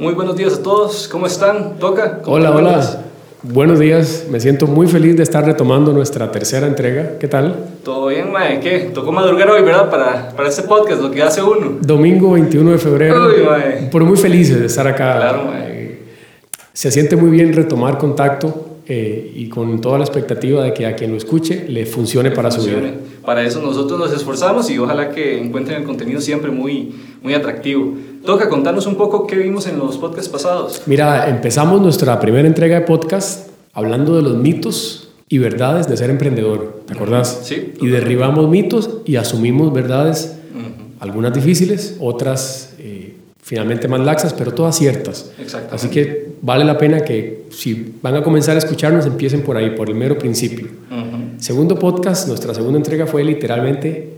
Muy buenos días a todos, ¿cómo están? ¿Toca? ¿Cómo Hola, hola. Buenos días, me siento muy feliz de estar retomando nuestra tercera entrega. ¿Qué tal? ¿Todo bien, mae? ¿Qué? Tocó madrugar hoy, ¿verdad? Para, para este podcast, lo que hace uno. Domingo 21 de febrero. Uy, mae. Pero muy felices de estar acá. Claro, mae. Eh, Se siente muy bien retomar contacto eh, y con toda la expectativa de que a quien lo escuche le funcione para su vida. Para eso nosotros nos esforzamos y ojalá que encuentren el contenido siempre muy, muy atractivo. Toca contarnos un poco qué vimos en los podcasts pasados. Mira, empezamos nuestra primera entrega de podcast hablando de los mitos y verdades de ser emprendedor. ¿Te acordás? Sí. Y derribamos mitos y asumimos verdades, algunas difíciles, otras eh, finalmente más laxas, pero todas ciertas. Así que vale la pena que si van a comenzar a escucharnos, empiecen por ahí, por el mero principio. Ujú. Segundo podcast, nuestra segunda entrega fue literalmente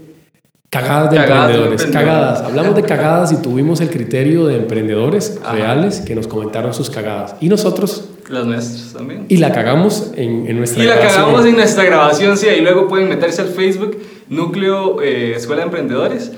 cagadas de Cagadas de emprendedores. emprendedores. Cagadas. Hablamos de cagadas y tuvimos el criterio de emprendedores Ajá. reales que nos comentaron sus cagadas. Y nosotros, Las nuestras también. y la cagamos en, en nuestra Y la grabación. cagamos en nuestra grabación, sí, ahí luego pueden meterse al Facebook, Núcleo eh, Escuela de Emprendedores.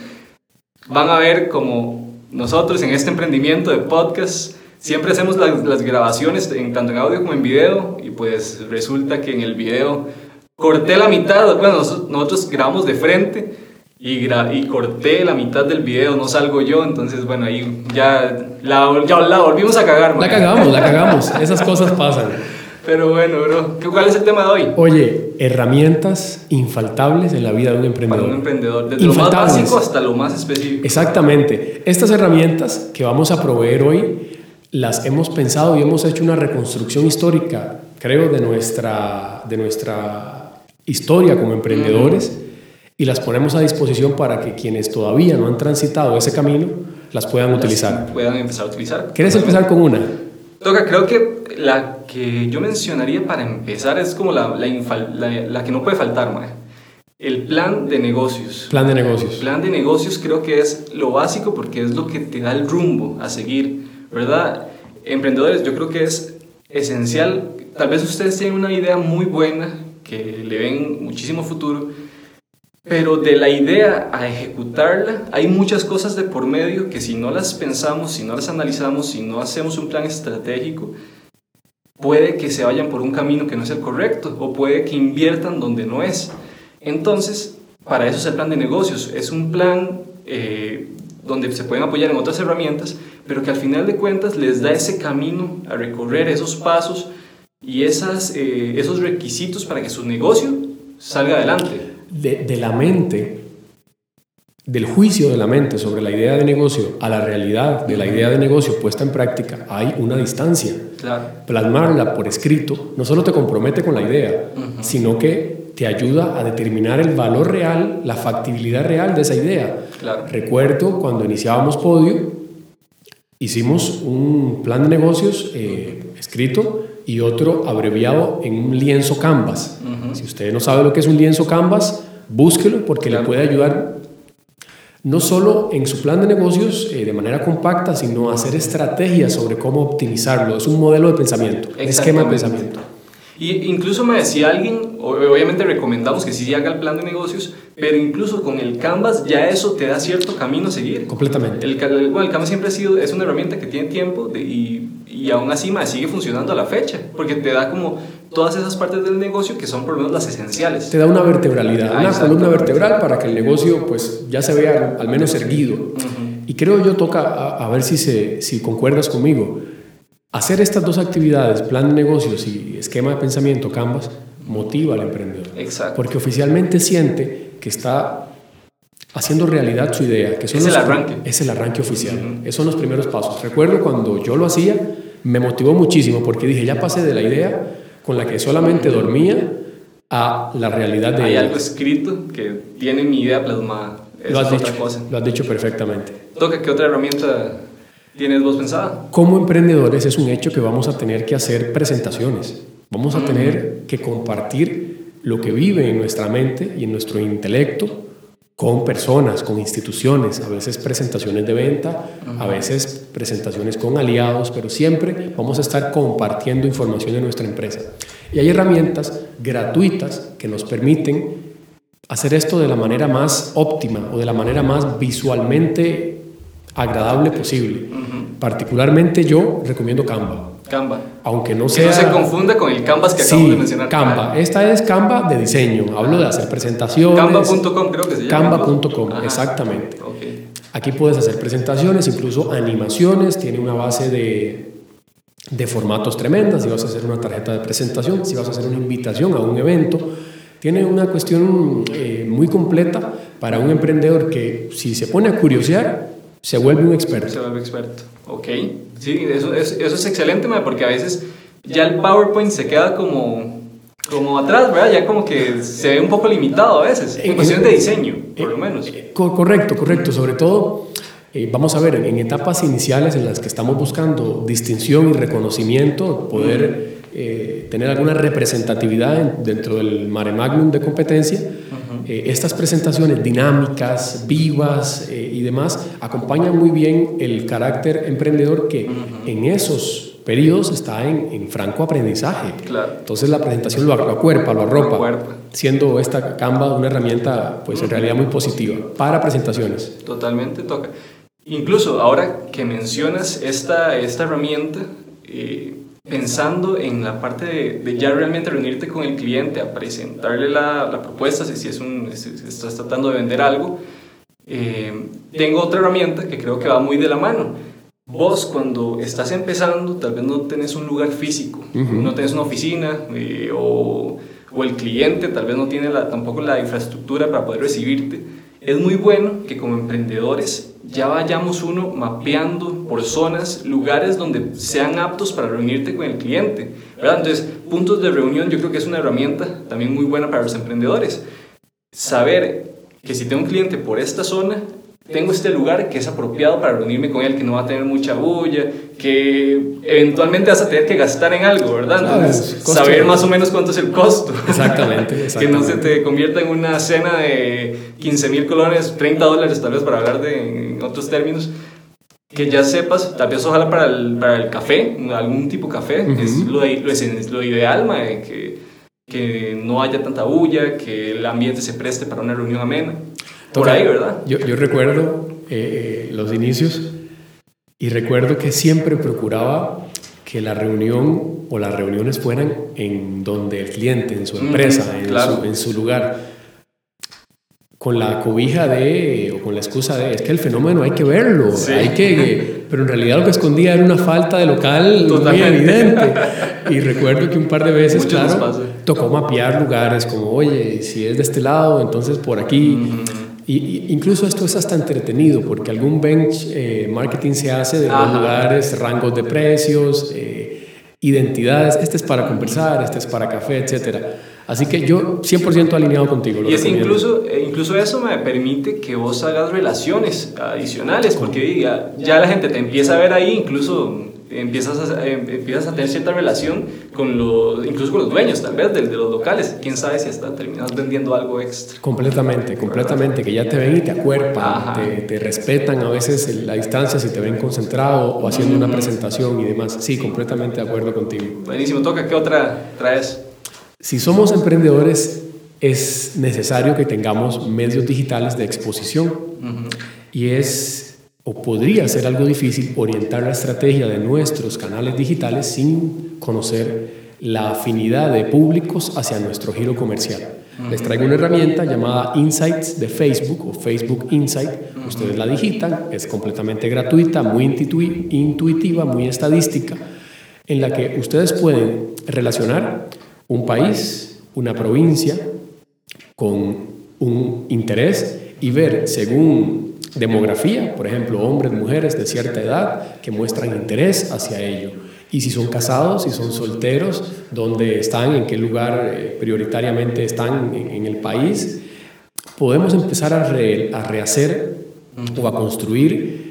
Van a ver como nosotros en este emprendimiento de podcast siempre hacemos las, las grabaciones en, tanto en audio como en video y pues resulta que en el video corté la mitad, bueno, nos- nosotros grabamos de frente y, gra- y corté la mitad del video, no salgo yo, entonces bueno, ahí ya la, ya la volvimos a cagar. La cagamos, la cagamos. Esas cosas pasan. Pero bueno, bro, ¿qué- ¿cuál es el tema de hoy? Oye, herramientas infaltables en la vida de un emprendedor. Para un emprendedor, desde lo más básico hasta lo más específico. Exactamente. Estas herramientas que vamos a proveer hoy las hemos pensado y hemos hecho una reconstrucción histórica, creo, de nuestra, de nuestra historia como emprendedores y las ponemos a disposición para que quienes todavía no han transitado ese camino las puedan utilizar. Puedan empezar a utilizar. ¿Quieres empezar con una? Toca, creo que la que yo mencionaría para empezar es como la, la, infal- la- la que no puede faltar, mae. El plan de negocios. Plan de El negocios. plan de negocios creo que es lo básico porque es lo que te da el rumbo a seguir, ¿verdad? Emprendedores, yo creo que es esencial. Tal vez ustedes tienen una idea muy buena, que le ven muchísimo futuro, pero de la idea a ejecutarla hay muchas cosas de por medio que si no las pensamos, si no las analizamos, si no hacemos un plan estratégico, puede que se vayan por un camino que no es el correcto o puede que inviertan donde no es. Entonces, para eso es el plan de negocios. Es un plan eh, donde se pueden apoyar en otras herramientas, pero que al final de cuentas les da ese camino a recorrer, esos pasos y esas, eh, esos requisitos para que su negocio salga adelante. De, de la mente, del juicio de la mente sobre la idea de negocio a la realidad de la idea de negocio puesta en práctica, hay una distancia. Claro. plasmarla por escrito no solo te compromete con la idea, sino que te ayuda a determinar el valor real, la factibilidad real de esa idea. Claro. Recuerdo cuando iniciábamos Podio, hicimos un plan de negocios eh, escrito y otro abreviado en un lienzo Canvas. Si usted no sabe lo que es un lienzo Canvas, búsquelo porque Claro. le puede ayudar no solo en su plan de negocios eh, de manera compacta, sino hacer estrategias sobre cómo optimizarlo. Es un modelo de pensamiento, un esquema de pensamiento. Y incluso me decía alguien, o- obviamente recomendamos que sí haga el plan de negocios, pero incluso con el Canvas ya eso te da cierto camino a seguir. Completamente. El, bueno, el Canvas siempre ha sido, es una herramienta que tiene tiempo de- y, y aún así mae, sigue funcionando a la fecha, porque te da como todas esas partes del negocio que son por lo menos las esenciales. Te da una vertebralidad, Ah, una exacto. columna vertebral para que el negocio pues ya se vea al menos erguido. Y creo yo toca, a, a ver si, se, si concuerdas conmigo, hacer estas dos actividades, plan de negocios y esquema de pensamiento, Canvas, motiva al emprendedor. Exacto. Porque oficialmente siente que está haciendo realidad su idea. Que son Es los- el arranque. Es el arranque oficial. Esos son los primeros pasos. Recuerdo cuando yo lo hacía, me motivó muchísimo porque dije, ya pasé de la idea con la que solamente dormía a la realidad de Hay ella. algo escrito que tiene mi idea plasmada. Lo has, dicho, lo has dicho perfectamente. Toca, ¿qué otra herramienta tienes vos pensada? Como emprendedores es un hecho que vamos a tener que hacer presentaciones. Vamos a tener que compartir lo que vive en nuestra mente y en nuestro intelecto con personas, con instituciones, a veces presentaciones de venta, a veces presentaciones con aliados, pero siempre vamos a estar compartiendo información de nuestra empresa. Y hay herramientas gratuitas que nos permiten hacer esto de la manera más óptima o de la manera más visualmente agradable posible. particularmente yo recomiendo Canva. Canva. Aunque no Que sea... no se confunda con el Canvas que Sí, acabamos de mencionar. Canva. Esta es Canva de diseño. Hablo de hacer presentaciones. Canva.com creo que se llama. Canva.com, exactamente. Ok. Aquí puedes hacer presentaciones, incluso animaciones. Tiene una base de, de formatos tremendas. Si vas a hacer una tarjeta de presentación, si vas a hacer una invitación a un evento. Tiene una cuestión eh, muy completa para un emprendedor que si se pone a curiosear, se vuelve un experto. Se vuelve experto. Ok. Sí, eso, es- eso es excelente, porque a veces ya el PowerPoint se queda como, como atrás, ¿verdad? Ya como que se ve un poco limitado a veces. En en- de diseño, por lo menos. Co- correcto, correcto. Sobre todo, eh, vamos a ver, en, etapas iniciales en las que estamos buscando distinción y reconocimiento, poder eh, tener alguna representatividad en- dentro del mare magnum de competencia, eh, estas presentaciones dinámicas, vivas eh, y demás acompañan muy bien el carácter emprendedor que en esos periodos está en, en franco aprendizaje. Claro. Entonces la presentación lo, lo acuerpa, lo arropa, siendo esta Canva una herramienta pues en realidad muy positiva para presentaciones. Totalmente toca. Incluso ahora que mencionas esta, esta herramienta, eh, pensando en la parte de, de ya realmente reunirte con el cliente, a presentarle la, la propuesta, si, es un, si estás tratando de vender algo, eh, tengo otra herramienta que creo que va muy de la mano. Vos cuando estás empezando, tal vez no tenés un lugar físico, no tenés una oficina eh, o, o el cliente tal vez no tiene la- tampoco la infraestructura para poder recibirte. Es muy bueno que como emprendedores ya vayamos uno mapeando por zonas, lugares donde sean aptos para reunirte con el cliente. ¿verdad? Entonces, puntos de reunión yo creo que es una herramienta también muy buena para los emprendedores. Saber que si tengo un cliente por esta zona, tengo este lugar que es apropiado para reunirme con él, que no va a tener mucha bulla, que eventualmente vas a tener que gastar en algo, ¿verdad? Entonces, saber más o menos cuánto es el costo. Exactamente, que no se te convierta en una cena de 15 mil colones, 30 dólares tal vez para hablar de en otros términos. Que ya sepas, tal vez ojalá para el, para el café, algún tipo de café, Ujú. es lo, ideal, mae, que, que no haya tanta bulla, que el ambiente se preste para una reunión amena. Por ahí, ¿verdad? Yo, yo recuerdo eh, los inicios y recuerdo que siempre procuraba que la reunión o las reuniones fueran en donde el cliente, en su empresa, en, claro. su, en su lugar. Con la cobija de, o con la excusa de, es que el fenómeno hay que verlo, Sí. hay que, pero en realidad lo que escondía era una falta de local muy Totalmente. evidente. Y recuerdo que un par de veces, Muchos nos claro, tocó mapear lugares como, oye, si es de este lado, entonces por aquí. Y, y incluso esto es hasta entretenido porque algún bench eh, marketing se hace de los lugares, rangos de precios, eh, identidades. Este es para conversar, este es para café, etc. Así que yo 100% alineado contigo. lo Y es incluso, eh, incluso eso me permite que vos hagas relaciones adicionales, porque diga, ya la gente te empieza a ver ahí, incluso empiezas a, em- empiezas a tener cierta relación con los, incluso con los dueños, tal vez, de, de los locales. Quién sabe si hasta terminas vendiendo algo extra. Completamente, completamente, que ya te ven y te acuerpan, te, te respetan a veces la distancia si te ven concentrado o haciendo una presentación y demás. Sí, completamente de acuerdo contigo. Buenísimo, toca, ¿qué otra traes? Si somos emprendedores, es necesario que tengamos medios digitales de exposición y es o podría ser algo difícil orientar la estrategia de nuestros canales digitales sin conocer la afinidad de públicos hacia nuestro giro comercial. Les traigo una herramienta llamada Insights de Facebook o Facebook Insight. Ustedes la digitan, es completamente gratuita, muy intui- intuitiva, muy estadística, en la que ustedes pueden relacionar un país, una provincia, con un interés y ver según demografía, por ejemplo, hombres, mujeres de cierta edad que muestran interés hacia ello. Y si son casados, si son solteros, dónde están, en qué lugar eh, prioritariamente están en, el país, podemos empezar a rehacer o a construir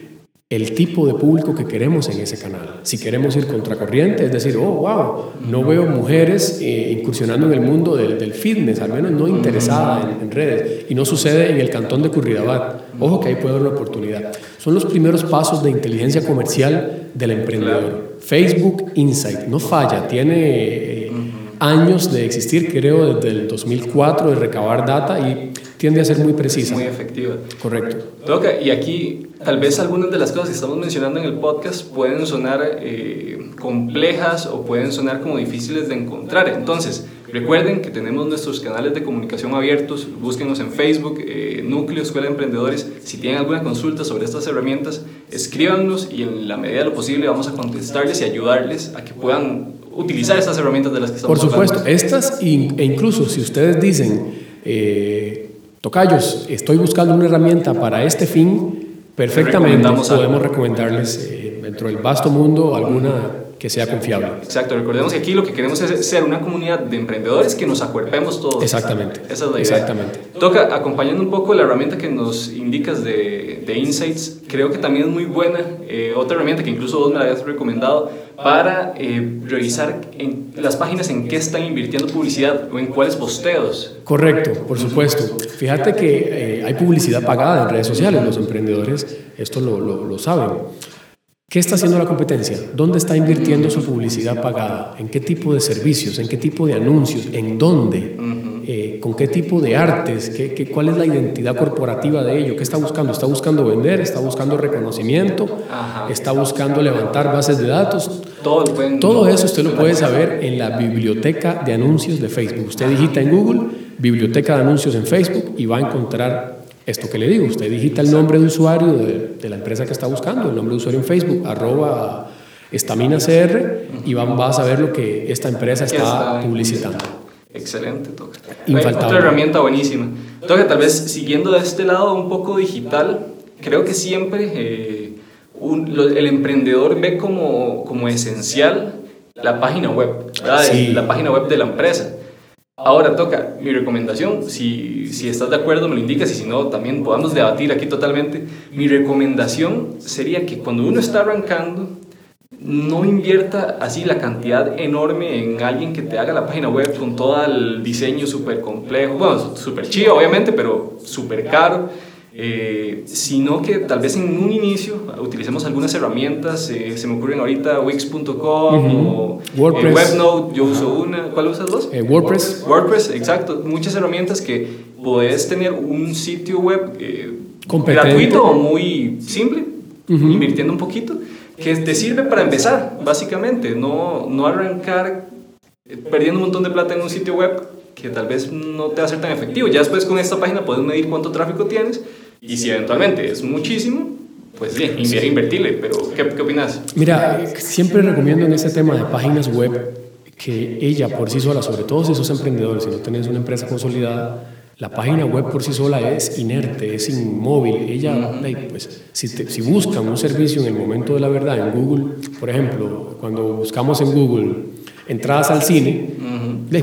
el tipo de público que queremos en ese canal. Si queremos ir contracorriente, es decir, oh, wow, no veo mujeres eh, incursionando en el mundo del, del fitness, al menos no interesada en, en redes, y no sucede en el cantón de Curridabat. Ojo que ahí puede haber una oportunidad. Son los primeros pasos de inteligencia comercial del emprendedor. Facebook Insight, no falla, tiene eh, años de existir, creo, desde el 2004, de recabar data y tiende a ser muy precisa. Muy efectiva. Correcto. Toca, y aquí tal vez algunas de las cosas que estamos mencionando en el podcast pueden sonar eh, complejas o pueden sonar como difíciles de encontrar. Entonces, recuerden que tenemos nuestros canales de comunicación abiertos, búsquenos en Facebook, eh, Núcleo Escuela de Emprendedores. Si tienen alguna consulta sobre estas herramientas, escríbanos y en la medida de lo posible vamos a contestarles y ayudarles a que puedan utilizar estas herramientas de las que estamos Por supuesto, hablando. estas e incluso si ustedes dicen, eh, tocayos, estoy buscando una herramienta para este fin, perfectamente podemos recomendarles eh, dentro del vasto mundo alguna que sea confiable. Exacto, recordemos que aquí lo que queremos es ser una comunidad de emprendedores que nos acuerpemos todos. Exactamente. Esa es la idea. Exactamente. Toca, acompañando un poco la herramienta que nos indicas de, de Insights, creo que también es muy buena. eh, otra herramienta que incluso vos me la habías recomendado para eh, revisar en las páginas en qué están invirtiendo publicidad o en cuáles posteos. Correcto, por supuesto. Fíjate que eh, hay publicidad pagada en redes sociales, los emprendedores esto lo, lo, lo saben. ¿Qué está haciendo la competencia? ¿Dónde está invirtiendo su publicidad pagada? ¿En qué tipo de servicios? ¿En qué tipo de anuncios? ¿En dónde? Eh, ¿Con qué tipo de artes? ¿Qué, qué, cuál es la identidad corporativa de ello? ¿Qué está buscando? ¿Está buscando vender? ¿Está buscando reconocimiento? ¿Está buscando levantar bases de datos? Todo eso usted lo puede saber en la biblioteca de anuncios de Facebook. Usted digita en Google, biblioteca de anuncios en Facebook y va a encontrar esto que le digo. Usted digita el nombre de usuario de, de la empresa que está buscando, el nombre de usuario en Facebook, arroba estaminacr y va, va a saber lo que esta empresa está publicitando. Excelente, Toca. Otra herramienta buenísima. Toca, tal vez siguiendo de este lado un poco digital, creo que siempre eh, un- lo- el emprendedor ve como, como esencial la página web, la página web de la empresa. Ahora toca, mi recomendación, si, si estás de acuerdo me lo indicas y si no también podamos debatir aquí totalmente, mi recomendación sería que cuando uno está arrancando, no invierta así la cantidad enorme en alguien que te haga la página web con todo el diseño súper complejo, bueno, súper chido obviamente, pero súper caro, eh, sino que tal vez en un inicio utilicemos algunas herramientas, eh, se me ocurren ahorita wix.com o eh, WordPress. Webnote, yo uso una, ¿cuál usas vos? Eh, WordPress, WordPress, exacto, muchas herramientas que podés tener un sitio web eh, gratuito o muy simple, invirtiendo un poquito, que te sirve para empezar, básicamente, no, no arrancar perdiendo un montón de plata en un sitio web que tal vez no te va a ser tan efectivo. Ya después con esta página puedes medir cuánto tráfico tienes y si eventualmente es muchísimo, pues bien, inv- invertirle, pero ¿qué, qué opinas? Mira, siempre recomiendo en este tema de páginas web que ella por sí sola, sobre todo si sos emprendedor, si no tenés una empresa consolidada, la página web por sí sola es inerte, es inmóvil. Ella, pues, si, te- si buscan un servicio en el momento de la verdad en Google, por ejemplo, cuando buscamos en Google entradas al cine,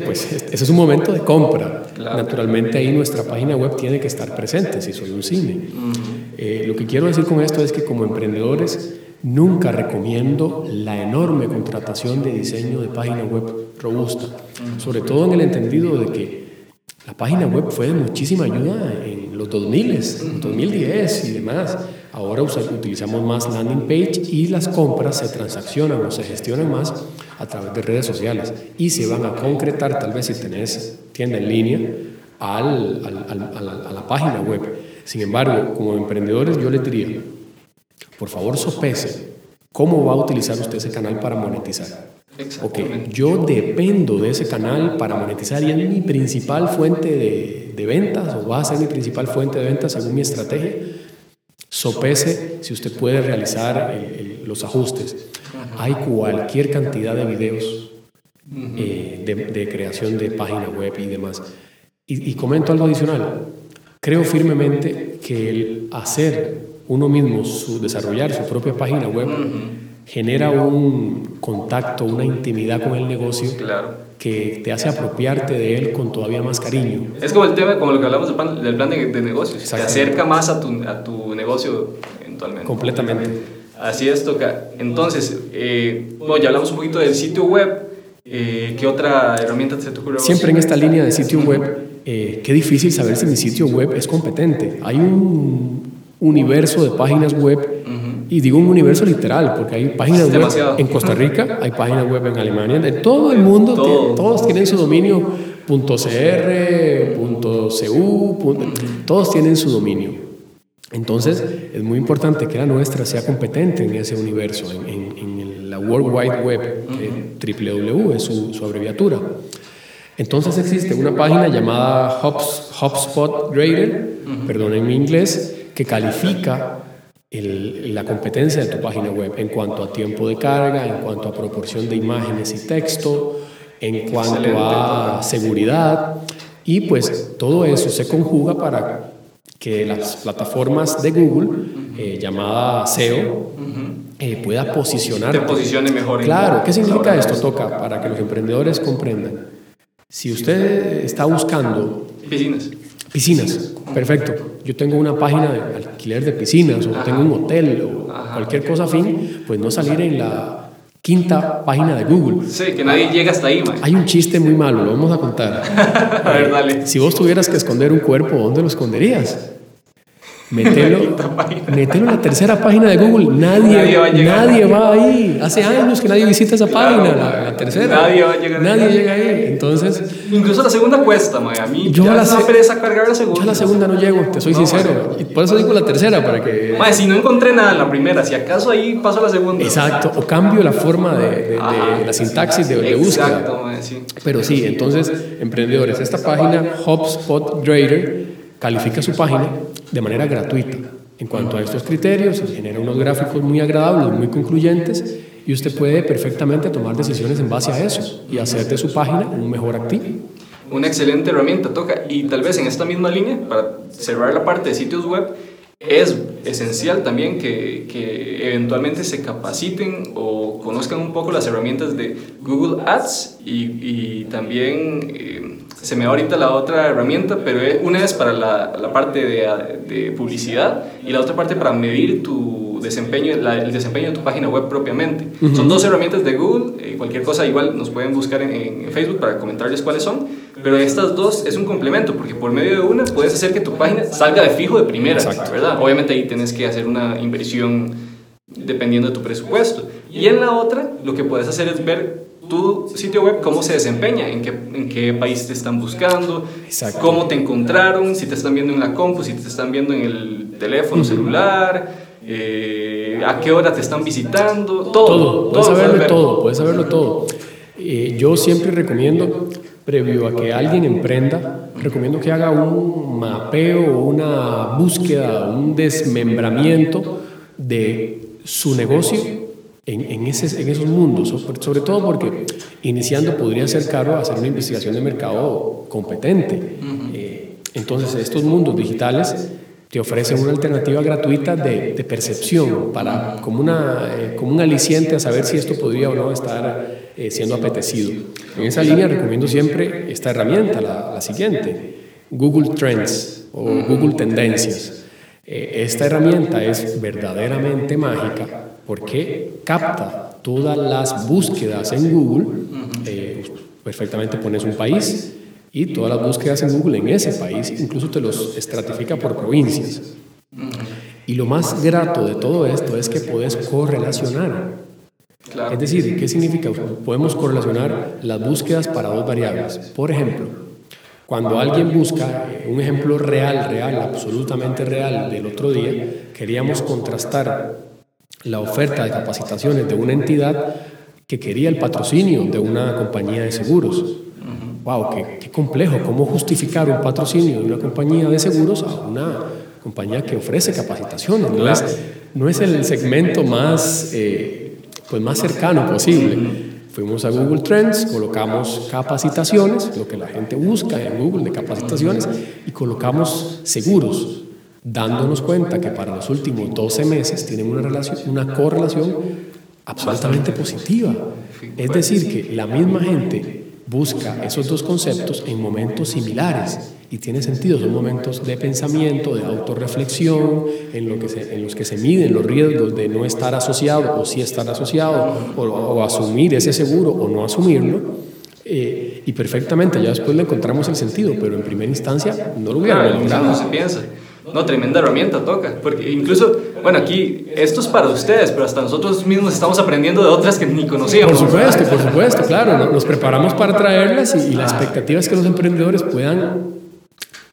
pues ese es un momento de compra. Claro. Naturalmente ahí nuestra página web tiene que estar presente si soy un cine. Eh, lo que quiero decir con esto es que como emprendedores nunca recomiendo la enorme contratación de diseño de página web robusta, sobre todo en el entendido de que la página web fue de muchísima ayuda en los 2000, en 2010 y demás. Ahora utilizamos más landing page y las compras se transaccionan o se gestionan más a través de redes sociales y se van a concretar, tal vez si tenés tienda en línea, al- al- al- a, la, a la página web. Sin embargo, como emprendedores yo les diría, por favor sopese cómo va a utilizar usted ese canal para monetizar. Ok, yo dependo de ese canal para monetizar y es mi principal fuente de, de ventas o va a ser mi principal fuente de ventas según mi estrategia. Sopese si usted puede realizar el- el- los ajustes. Hay cualquier cantidad de videos eh, de, de creación de página web y demás. Y, y comento algo adicional. Creo firmemente que el hacer uno mismo, su, desarrollar su propia página web, genera un contacto, una intimidad con el negocio Claro. que te hace apropiarte de él con todavía más cariño. Es como el tema, como lo que hablamos del plan, del plan de, de negocios, te acerca más a tu, a tu negocio eventualmente. Completamente. Así es, toca. Entonces, eh, bueno, ya hablamos un poquito del sitio web. Eh, ¿Qué otra herramienta se te ocurre? Siempre en esta línea de sitio web, eh, qué difícil saber si mi sitio web es competente. Hay un universo de páginas web, y digo un universo literal, porque hay páginas web en Costa Rica, hay páginas web en Alemania, de todo el mundo, Todo. tiene- todos tienen su dominio .cr, todos tienen su dominio. Entonces, es muy importante que la nuestra sea competente en ese universo, en, la World Wide Web, que WWW es su, abreviatura. Entonces existe una página llamada HubSpot Grader, perdón en mi inglés, que califica la competencia de tu página web en cuanto a tiempo de carga, en cuanto a proporción de imágenes y texto, en cuanto a seguridad. Y pues todo eso se conjuga para que las plataformas de Google, eh, llamada SEO, eh, pueda posicionar. Te posicione mejor. Claro, ¿qué significa esto, Toca? Para que los emprendedores comprendan. Si usted está buscando... Piscinas. Piscinas, perfecto. Yo tengo una página de alquiler de piscinas o tengo un hotel o cualquier cosa afín, pues no salir en la quinta página de Google. Sí, que nadie llega hasta ahí, man. Hay un chiste muy malo, lo vamos a contar. a ver, dale. Si vos tuvieras que esconder un cuerpo, ¿dónde lo esconderías? Metelo, en la tercera página de Google. Nadie, nadie, va, ahí. Hace años que nadie visita esa página, la, tercera. Nadie va a llegar Nadie llega ahí. Entonces. Incluso la segunda cuesta. A mí yo ya la se pereza cargar la segunda. Yo la segunda no llego, te soy sincero. Y por eso digo la tercera, para que. Man, si no encontré nada en la primera, si acaso ahí paso a la segunda. Exacto. O cambio la forma de, de, la sintaxis de, de búsqueda. Exacto, sí. Pero sí, entonces, emprendedores, esta página, HubSpot Grader, califica su página de manera gratuita. En cuanto a estos criterios, genera unos gráficos muy agradables, muy concluyentes, y usted puede perfectamente tomar decisiones en base a eso y hacer de su página un mejor activo. Una excelente herramienta, toca. Y tal vez en esta misma línea, para cerrar la parte de sitios web, es esencial también que, que, eventualmente se capaciten o conozcan un poco las herramientas de Google Ads y, y también eh, se me da ahorita la otra herramienta, pero una es para la, la parte de, de, publicidad y la otra parte para medir tu desempeño, el desempeño de tu página web propiamente. Son dos herramientas de Google, eh, cualquier cosa igual nos pueden buscar en, en, Facebook para comentarles cuáles son, pero estas dos es un complemento porque por medio de una puedes hacer que tu página salga de fijo de primera, ¿verdad? Obviamente ahí tienes que hacer una inversión dependiendo de tu presupuesto. Y en la otra lo que puedes hacer es ver tu sitio web, cómo se desempeña, en qué, en qué país te están buscando, cómo te encontraron, si te están viendo en la compu, si te están viendo en el teléfono celular, eh, a qué hora te están visitando, todo. Todo, puedes saberlo todo, puedes saberlo todo. Eh, yo siempre recomiendo, previo a que alguien emprenda, recomiendo que haga un mapeo, una búsqueda, un desmembramiento de su negocio en, ese, en esos mundos, sobre todo porque iniciando podría ser caro hacer una investigación de mercado competente. Eh, entonces, estos mundos digitales te ofrecen una alternativa gratuita de, de percepción, para, como, una, eh, como un aliciente a saber si esto podría o no estar eh, siendo apetecido. En esa línea recomiendo siempre esta herramienta, la, la siguiente, Google Trends o Google Tendencias. esta herramienta es verdaderamente mágica porque capta todas las búsquedas en Google, eh, perfectamente pones un país y todas las búsquedas en Google en ese país, incluso te los estratifica por provincias. Y lo más grato de todo esto es que puedes correlacionar. Es decir, ¿qué significa? Podemos correlacionar las búsquedas para dos variables. Por ejemplo, cuando alguien busca un ejemplo real, real, absolutamente real del otro día, queríamos contrastar la oferta de capacitaciones de una entidad que quería el patrocinio de una compañía de seguros. ¡Wow! Qué, complejo! ¿Cómo justificar un patrocinio de una compañía de seguros a una compañía que ofrece capacitaciones? No es, no es el segmento más, eh, pues más cercano posible. Fuimos a Google Trends, colocamos capacitaciones, lo que la gente busca en Google de capacitaciones, y colocamos seguros dándonos cuenta que para los últimos 12 meses tienen una, relación, una correlación absolutamente positiva. Es decir, que la misma gente busca esos dos conceptos en momentos similares y tiene sentido, son momentos de pensamiento, de autorreflexión, en, lo que se, en los que se miden los riesgos de no estar asociado o sí estar asociado, o, asumir ese seguro o no asumirlo. Eh, y perfectamente, ya después le encontramos el sentido, pero en primera instancia no lo hubiera logrado. se piensa. No, tremenda herramienta toca, porque incluso, bueno, aquí esto es para ustedes, pero hasta nosotros mismos estamos aprendiendo de otras que ni conocíamos. Por supuesto, por supuesto, claro, nos preparamos para traerlas y, la expectativa es que los emprendedores puedan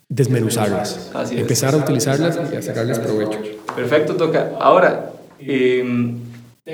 desmenuzarlas, empezar a utilizarlas y a sacarles provecho. Perfecto, toca. Ahora, eh,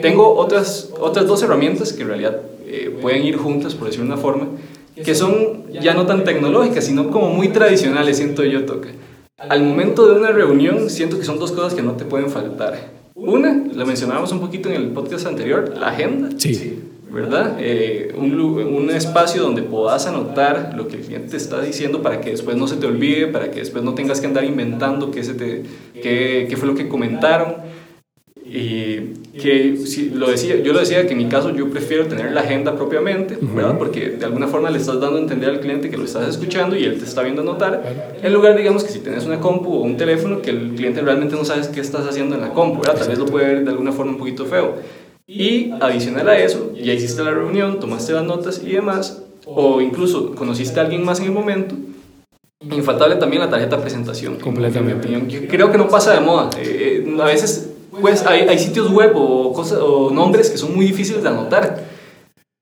tengo otras, otras dos herramientas que en realidad eh, pueden ir juntas, por decirlo de una forma, que son ya no tan tecnológicas, sino como muy tradicionales, siento yo, toca. Al momento de una reunión, siento que son dos cosas que no te pueden faltar. Una, lo mencionábamos un poquito en el podcast anterior, la agenda. Sí, ¿verdad? Eh, un, un espacio donde puedas anotar lo que el cliente te está diciendo para que después no se te olvide, para que después no tengas que andar inventando qué, se te, qué, qué fue lo que comentaron. Y que si lo decía, yo lo decía que en mi caso yo prefiero tener la agenda propiamente, ¿verdad? Porque de alguna forma le estás dando a entender al cliente que lo estás escuchando y él te está viendo anotar. En lugar, digamos, que si tienes una compu o un teléfono que el cliente realmente no sabes qué estás haciendo en la compu, ¿verdad? Tal vez lo puede ver de alguna forma un poquito feo. Y adicional a eso, ya hiciste la reunión, tomaste las notas y demás, o incluso conociste a alguien más en el momento, infaltable también la tarjeta de presentación. Completamente. En mi opinión. Yo creo que no pasa de moda. Eh, eh, a veces pues, hay, hay sitios web o, cosas, o nombres que son muy difíciles de anotar.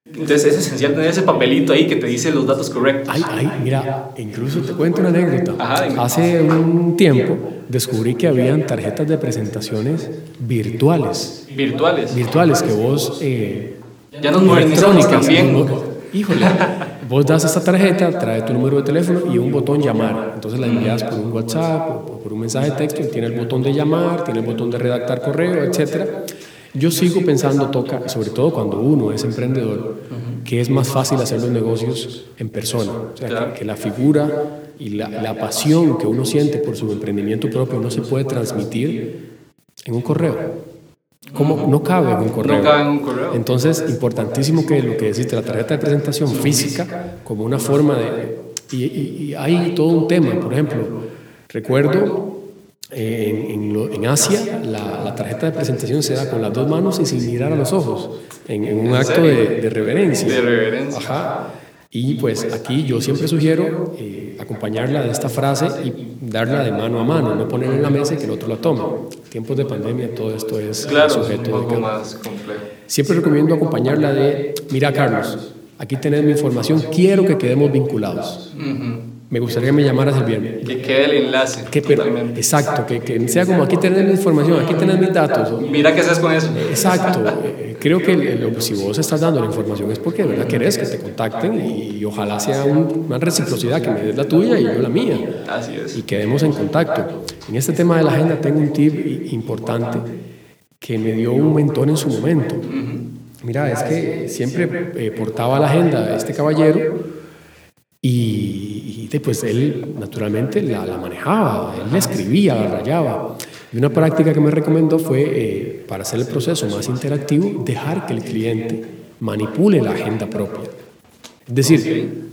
Entonces es esencial tener ese papelito ahí que te dice los datos correctos. Ay, ay, mira, incluso te cuento una anécdota. Ajá. Hace un tiempo descubrí que habían tarjetas de presentaciones virtuales. Virtuales. Virtuales que vos... eh, Ya nos modernizamos también. ¿no? Híjole, vos das esta tarjeta, trae tu número de teléfono y un botón llamar. Entonces la envías por un WhatsApp o por un mensaje de texto y tiene el botón de llamar, tiene el botón de redactar correo, etcétera. Yo sigo pensando, toca, sobre todo cuando uno es emprendedor, que es más fácil hacer los negocios en persona. O sea, que, que la figura y la, la pasión que uno siente por su emprendimiento propio no se puede transmitir en un correo. ¿Cómo? No cabe en un correo. No cabe en un correo. Entonces, importantísimo que lo que deciste, la tarjeta de presentación física como una forma de... Y, y- y hay todo un tema, por ejemplo, recuerdo eh, en, en lo- en Asia la, la tarjeta de presentación se da con las dos manos y sin mirar a los ojos, en, en un ¿En acto de reverencia. De reverencia. Ajá. Y pues aquí yo siempre sugiero eh, acompañarla de esta frase y darla de mano a mano, no ponerla en la mesa y que el otro la tome. Tiempos de pandemia, todo esto es Claro, es sujeto un de poco cambio. más complejo. Siempre recomiendo acompañarla de, mira Carlos, aquí tenés mi información, quiero que quedemos vinculados. Ujú. Me gustaría que me llamaras el viernes. Que quede el enlace. Que, pero, exacto, que, que sea como aquí tenés mi información, aquí tenés mis datos. Mira qué haces con eso. Exacto, creo que el- el- si vos estás dando la información es porque de verdad querés que te contacten y, y ojalá sea un- una reciprocidad, que me des la tuya y yo la mía Así es. y quedemos en contacto. En este tema de la agenda tengo un tip importante que me dio un mentor en su momento. Mira, es que siempre eh, portaba la agenda este caballero y, y después él naturalmente la, la manejaba, él la escribía, la rayaba. Y una práctica que me recomendó fue, eh, para hacer el proceso más interactivo, dejar que el cliente manipule la agenda propia. Es decir,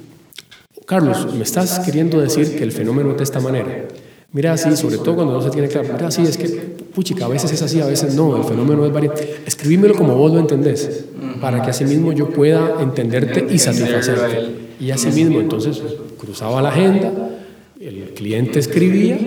Carlos, me estás queriendo decir que el fenómeno es de esta manera. Mira, sí, sobre todo cuando no se tiene claro. Mira, sí, es que, puchica, a veces es así, a veces no. El fenómeno es variante. Escribímelo como vos lo entendés, para que así mismo yo pueda entenderte y satisfacerte. Y así mismo, entonces, cruzaba la agenda, el cliente escribía,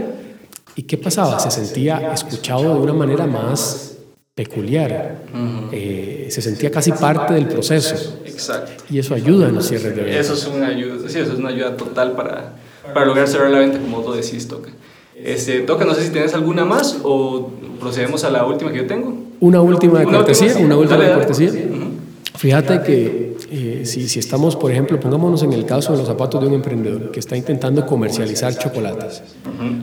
¿y qué pasaba? Se sentía escuchado de una manera más peculiar. Eh, se sentía casi parte del proceso. Exacto. Y eso ayuda en los cierres de ventas. Eso es una ayuda, sí, eso es una ayuda total para, para lograr cerrar la venta, como tú decís, Toca. Este, Toca, no sé si tienes alguna más o procedemos a la última que yo tengo. Una última de cortesía, una última de cortesía. Fíjate que eh, si, si estamos, por ejemplo, pongámonos en el caso de los zapatos de un emprendedor que está intentando comercializar chocolates.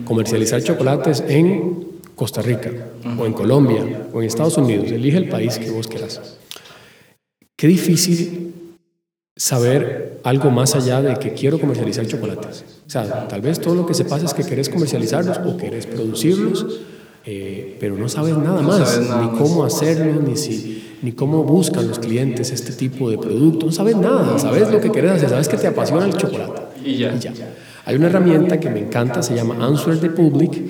Comercializar chocolates en Costa Rica, o en Colombia, o en Estados Unidos. Elige el país que vos quieras. Qué difícil saber algo más allá de que quiero comercializar chocolates. O sea, tal vez todo lo que se pasa es que querés comercializarlos o querés producirlos, eh, pero no sabes nada más, ni cómo hacerlo, ni, si, ni cómo buscan los clientes este tipo de producto. No sabes nada, sabes lo que querés hacer, sabes que te apasiona el chocolate. Y ya. Y ya. Hay una herramienta que me encanta, se llama Answer the Public,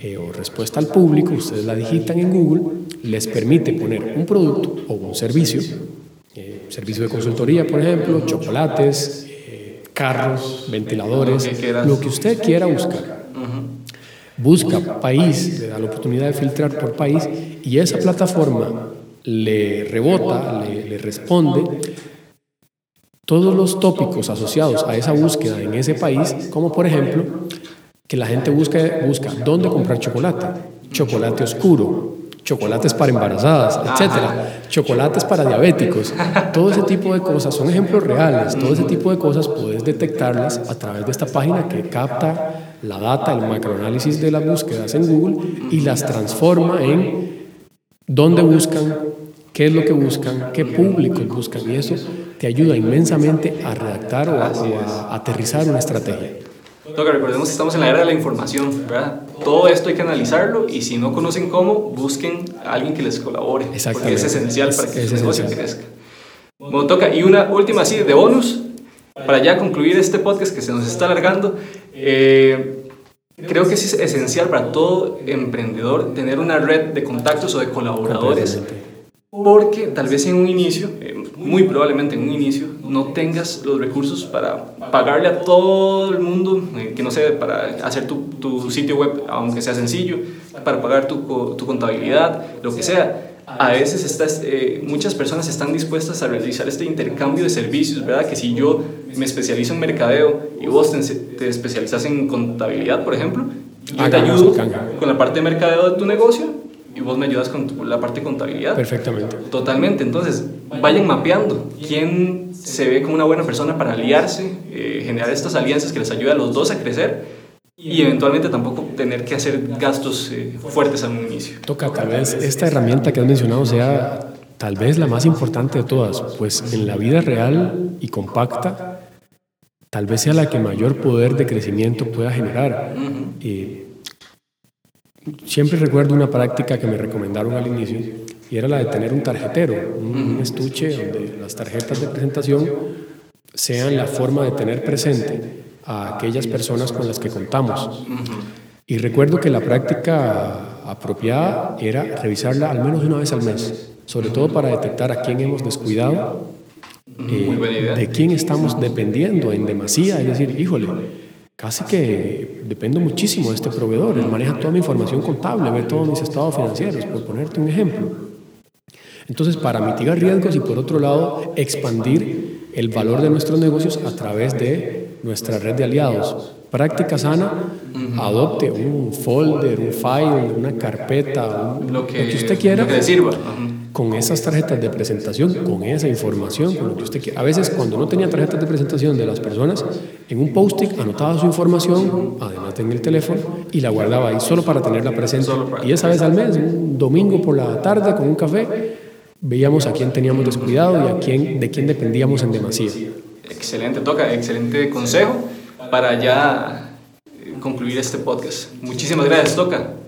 eh, o respuesta al público, ustedes la digitan en Google, les permite poner un producto o un servicio, eh, servicio de consultoría, por ejemplo, chocolates, eh, carros, ventiladores, Lo que quieras. lo que usted quiera buscar. Busca país, le da la oportunidad de filtrar por país y esa plataforma le rebota, le, responde todos los tópicos asociados a esa búsqueda en ese país, como por ejemplo que la gente busque, busca dónde comprar chocolate. Chocolate oscuro, chocolates para embarazadas, etcétera, chocolates para diabéticos. Todo ese tipo de cosas son ejemplos reales. Todo ese tipo de cosas puedes detectarlas a través de esta página que capta la data, el macroanálisis de las búsquedas en Google y las transforma en dónde buscan, qué es lo que buscan, qué públicos buscan. Y eso te ayuda inmensamente a redactar o a, aterrizar una estrategia. Toca, recordemos que estamos en la era de la información, ¿verdad? Todo esto hay que analizarlo y si no conocen cómo, busquen a alguien que les colabore, porque es esencial para que su negocio crezca. Bueno, toca, y una última así de bonus, para ya concluir este podcast que se nos está alargando. Eh, creo que es esencial para todo emprendedor tener una red de contactos o de colaboradores, porque tal vez en un inicio, eh, muy probablemente en un inicio, no tengas los recursos para pagarle a todo el mundo, eh, que no sé, para hacer tu, tu, sitio web, aunque sea sencillo, para pagar tu, tu contabilidad, lo que sea. A veces estás, eh, muchas personas están dispuestas a realizar este intercambio de servicios, ¿verdad? Que si yo me especializo en mercadeo y vos te, te especializas en contabilidad, por ejemplo, yo te ayudo con la parte de mercadeo de tu negocio y vos me ayudas con la parte de contabilidad. Perfectamente. Totalmente. Entonces, vayan mapeando quién se ve como una buena persona para aliarse, eh, generar estas alianzas que les ayude a los dos a crecer y eventualmente tampoco tener que hacer gastos eh, fuertes al inicio. Toca, tal vez esta herramienta que has mencionado sea tal vez la más importante de todas, pues en la vida real y compacta, tal vez sea la que mayor poder de crecimiento pueda generar. Siempre recuerdo una práctica que me recomendaron al inicio y era la de tener un tarjetero, un, estuche donde las tarjetas de presentación sean la forma de tener presente a aquellas personas con las que contamos. Y recuerdo que la práctica apropiada era revisarla al menos una vez al mes, sobre todo para detectar a quién hemos descuidado, eh, de quién estamos dependiendo en demasía, es decir, híjole, casi que dependo muchísimo de este proveedor. Él maneja toda mi información contable, ve todos mis estados financieros, por ponerte un ejemplo. Entonces, para mitigar riesgos y por otro lado, expandir el valor de nuestros negocios a través de nuestra red de aliados. Práctica sana, adopte un folder, un file, una carpeta, lo, que, usted quiera. que sirva con esas tarjetas de presentación, con esa información, con lo que usted quiera. A veces cuando no tenía tarjetas de presentación de las personas, en un post-it anotaba su información, además en el teléfono, y la guardaba ahí solo para tenerla presente. Y esa vez al mes, un domingo por la tarde con un café, veíamos a quién teníamos descuidado y a quién, de quién dependíamos en demasía. Excelente, toca, excelente consejo para ya concluir este podcast. Muchísimas gracias, Toca.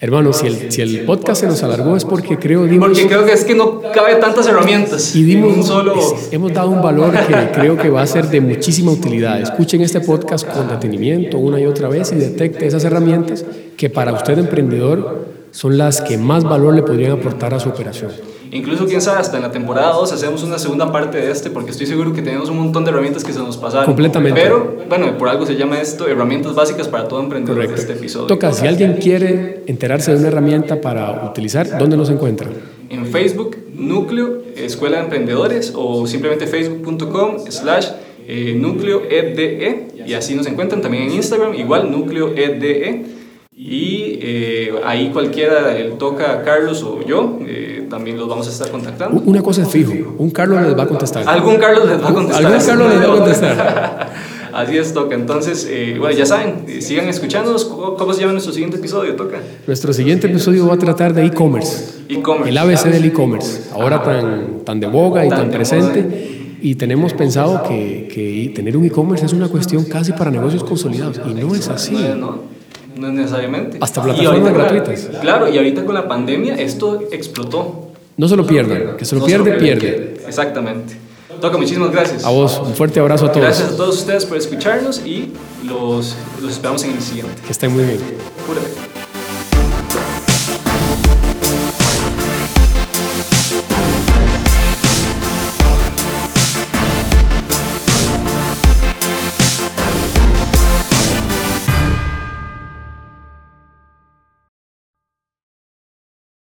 Hermano, si el, si el podcast se nos alargó es porque creo dimos, Porque creo que es que no cabe tantas herramientas. Y dimos un solo... hemos dado un valor que creo que va a ser de muchísima utilidad. Escuchen este podcast con detenimiento una y otra vez y detecte esas herramientas que para usted emprendedor son las que más valor le podrían aportar a su operación. Incluso, quién sabe, hasta en la temporada 2 hacemos una segunda parte de este, porque estoy seguro que tenemos un montón de herramientas que se nos pasaron. Completamente. Pero, bueno, por algo se llama esto herramientas básicas para todo emprendedor Correcto. este episodio. Toca, si alguien quiere enterarse de una herramienta para utilizar, ¿dónde nos encuentra? En Facebook, Núcleo, Escuela de Emprendedores, o simplemente facebook.com slash eh, núcleo EDE, y así nos encuentran también en Instagram, igual núcleo EDE. Y eh, ahí cualquiera, el toca Carlos o yo, eh, también los vamos a estar contactando. Una cosa es fijo, un Carlos les va a contestar. Algún Carlos les va a contestar. Algún Carlos les va a contestar. Así es, Toca. Entonces, eh, bueno, ya saben, sigan escuchándonos. ¿Cómo se llama nuestro siguiente episodio, Toca? Nuestro siguiente episodio va a tratar de e-commerce. E-commerce. El ABC del e-commerce. Ahora tan, tan de boga y tan, presente. Y tenemos pensado que, que tener un e-commerce es una cuestión casi para negocios consolidados. Y no es así. no. No es necesariamente. Hasta plataformas gratuitas. claro, y ahorita con la pandemia esto explotó. No se lo pierdan, que se lo pierde, pierde. Exactamente. Toca, muchísimas gracias. A vos, un fuerte abrazo a todos. Gracias a todos ustedes por escucharnos y los, los esperamos en el siguiente. Que estén muy bien.